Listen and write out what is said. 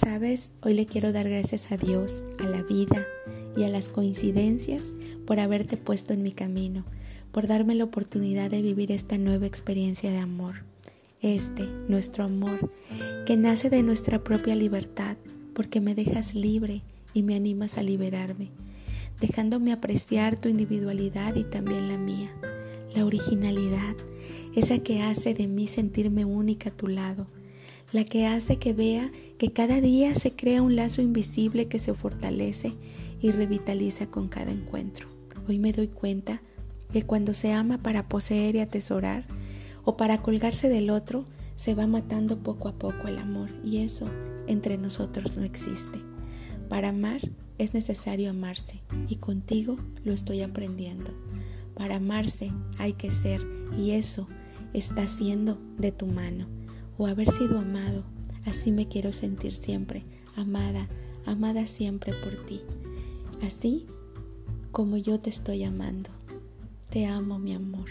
pues hoy le quiero dar gracias a Dios, a la vida y a las coincidencias por haberte puesto en mi camino, por darme la oportunidad de vivir esta nueva experiencia de amor. Este, nuestro amor, que nace de nuestra propia libertad, porque me dejas libre y me animas a liberarme, dejándome apreciar tu individualidad y también la mía, la originalidad, esa que hace de mí sentirme única a tu lado, la que hace que vea que cada día se crea un lazo invisible que se fortalece y revitaliza con cada encuentro. Hoy me doy cuenta que cuando se ama para poseer y atesorar o para colgarse del otro, se va matando poco a poco el amor y eso entre nosotros no existe. Para amar es necesario amarse y contigo lo estoy aprendiendo. Para amarse hay que ser y eso está siendo de tu mano o haber sido amado. Así me quiero sentir siempre, amada, amada siempre por ti. Así como yo te estoy amando. Te amo, mi amor.